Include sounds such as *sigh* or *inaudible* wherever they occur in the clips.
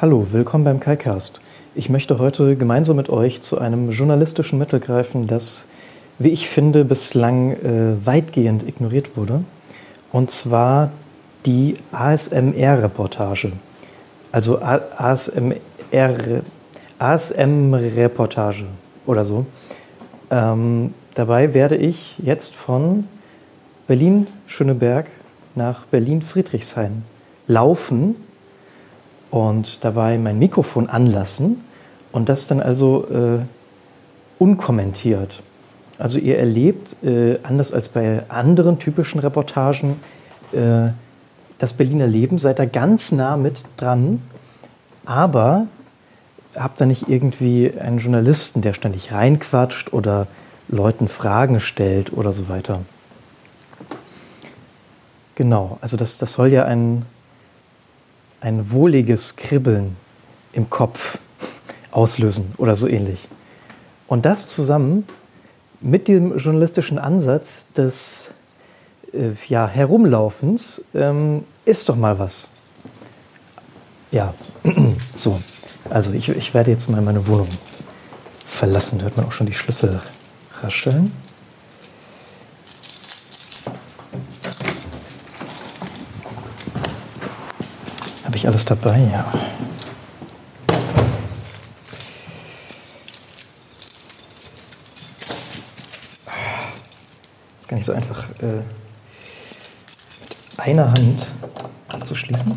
Hallo, willkommen beim KaiCast. Ich möchte heute gemeinsam mit euch zu einem journalistischen Mittel greifen, das, wie ich finde, bislang äh, weitgehend ignoriert wurde. Und zwar die ASMR-Reportage. Also ASMR, ASM-Reportage oder so. Ähm, dabei werde ich jetzt von Berlin-Schöneberg nach Berlin-Friedrichshain laufen und dabei mein Mikrofon anlassen und das dann also äh, unkommentiert. Also ihr erlebt, äh, anders als bei anderen typischen Reportagen, äh, das Berliner Leben, seid da ganz nah mit dran, aber habt da nicht irgendwie einen Journalisten, der ständig reinquatscht oder Leuten Fragen stellt oder so weiter. Genau, also das, das soll ja ein, ein wohliges Kribbeln im Kopf auslösen oder so ähnlich. Und das zusammen mit dem journalistischen Ansatz des äh, ja, Herumlaufens ähm, ist doch mal was. Ja, *clears throat* so. Also ich, ich werde jetzt mal meine Wohnung verlassen. Hört man auch schon die Schlüssel rascheln. Ich alles dabei? Ja. Ist gar nicht so einfach äh, mit einer Hand abzuschließen.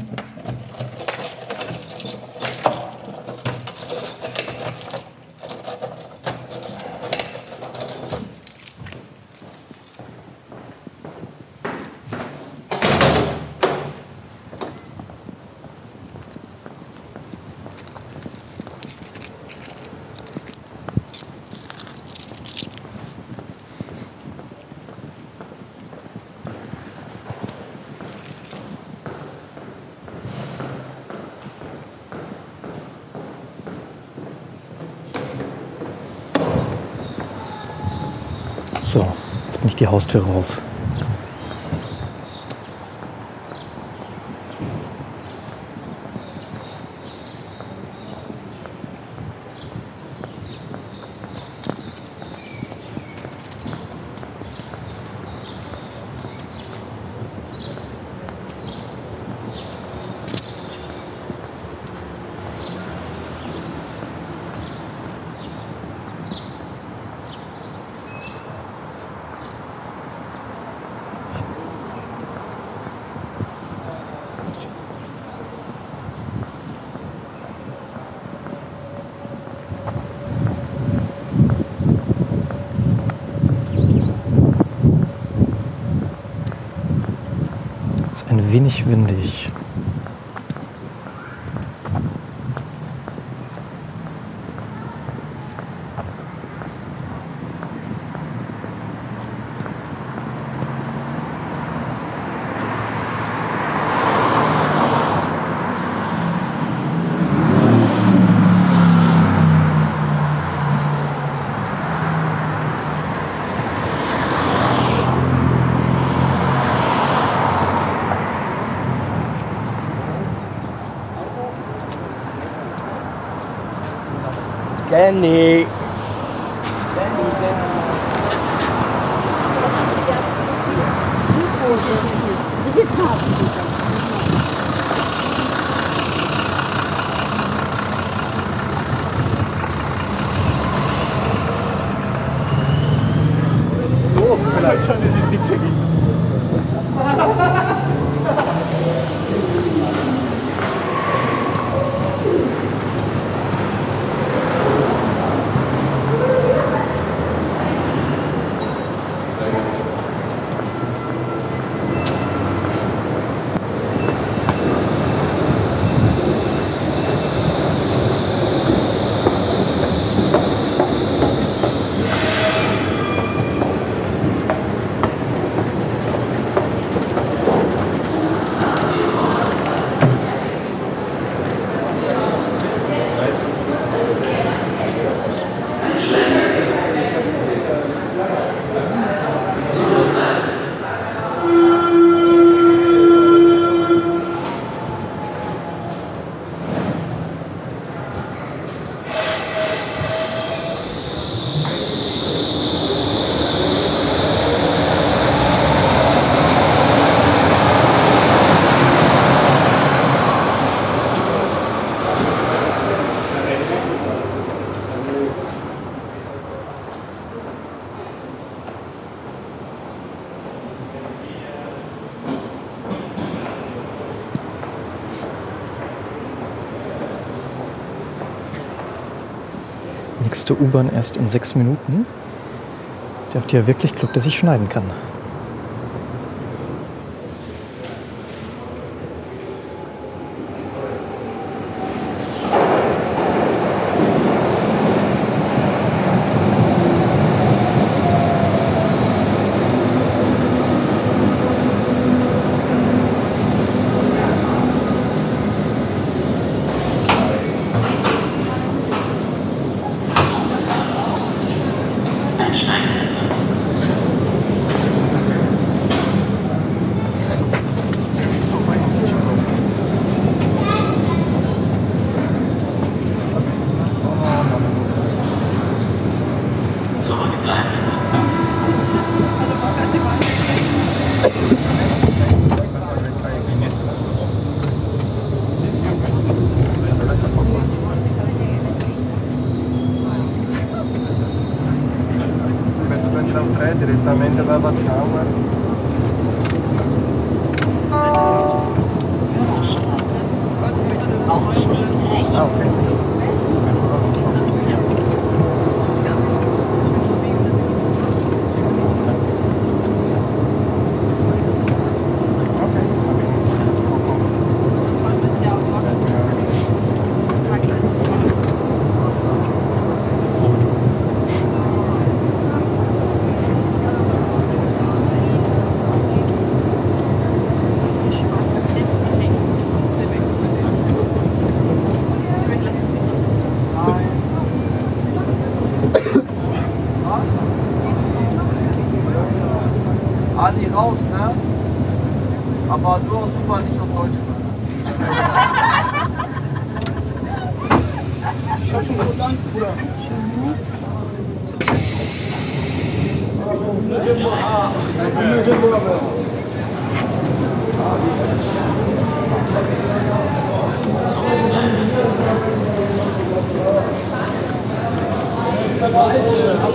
So, jetzt bin ich die Haustür raus. ist ein wenig windig. any nächste U-Bahn erst in sechs Minuten. Der hat ja wirklich Glück, dass ich schneiden kann. Leute.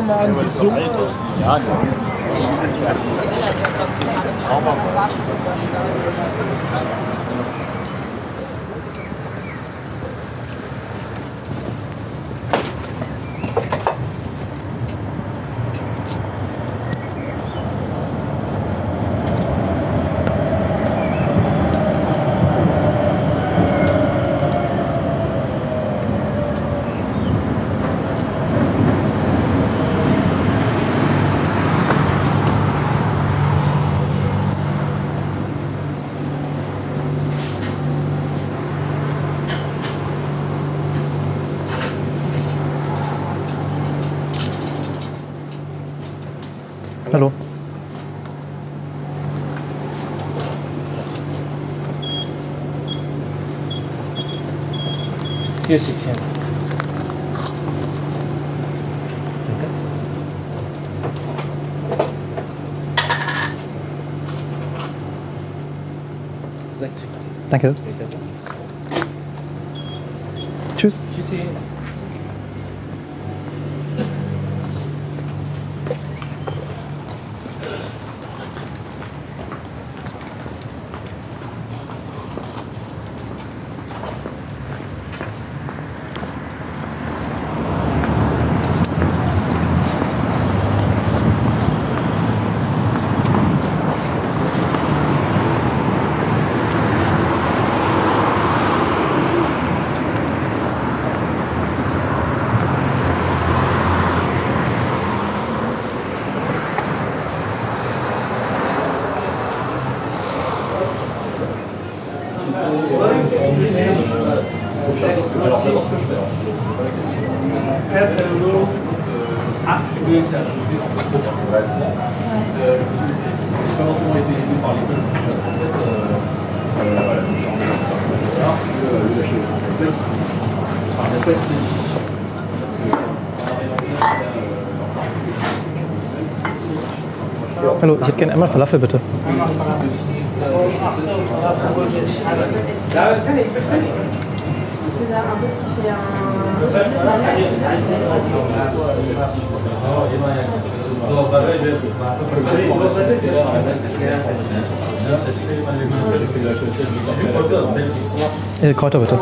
Doch mal an die Summe. Hallo. Hier ist die 10. Danke. 60. Danke. Tschüss. Tschüssi. Hallo, ich hätte gerne einmal Falafel, bitte. Äh, Kräuter, bitte.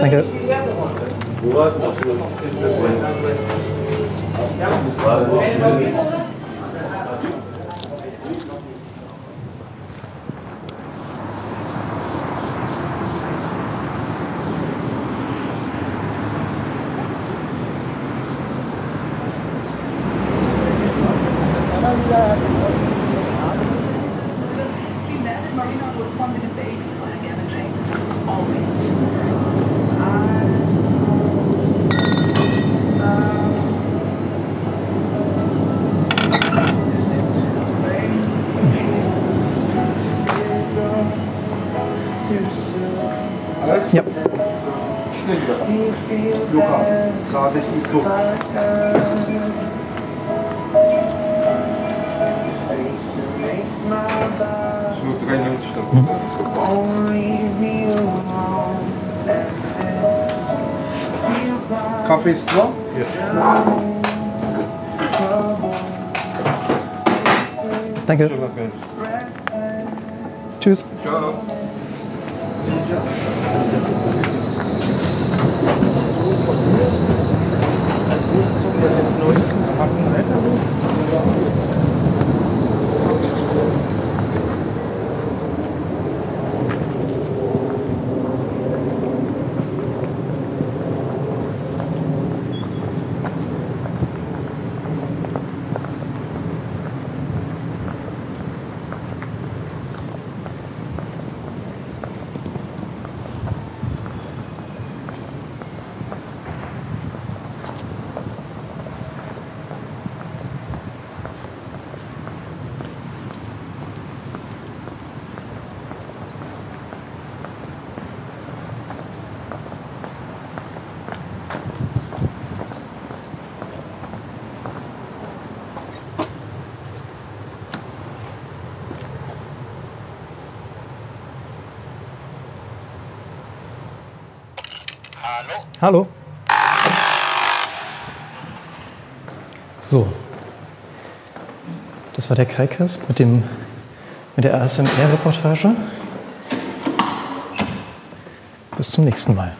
Danke. She baby flag ever takes us, always. I Ist da? Danke. Tschüss. Ciao. Das jetzt 19 Hacken, Hallo? So. Das war der Kaikast mit, mit der ASMR-Reportage. Bis zum nächsten Mal.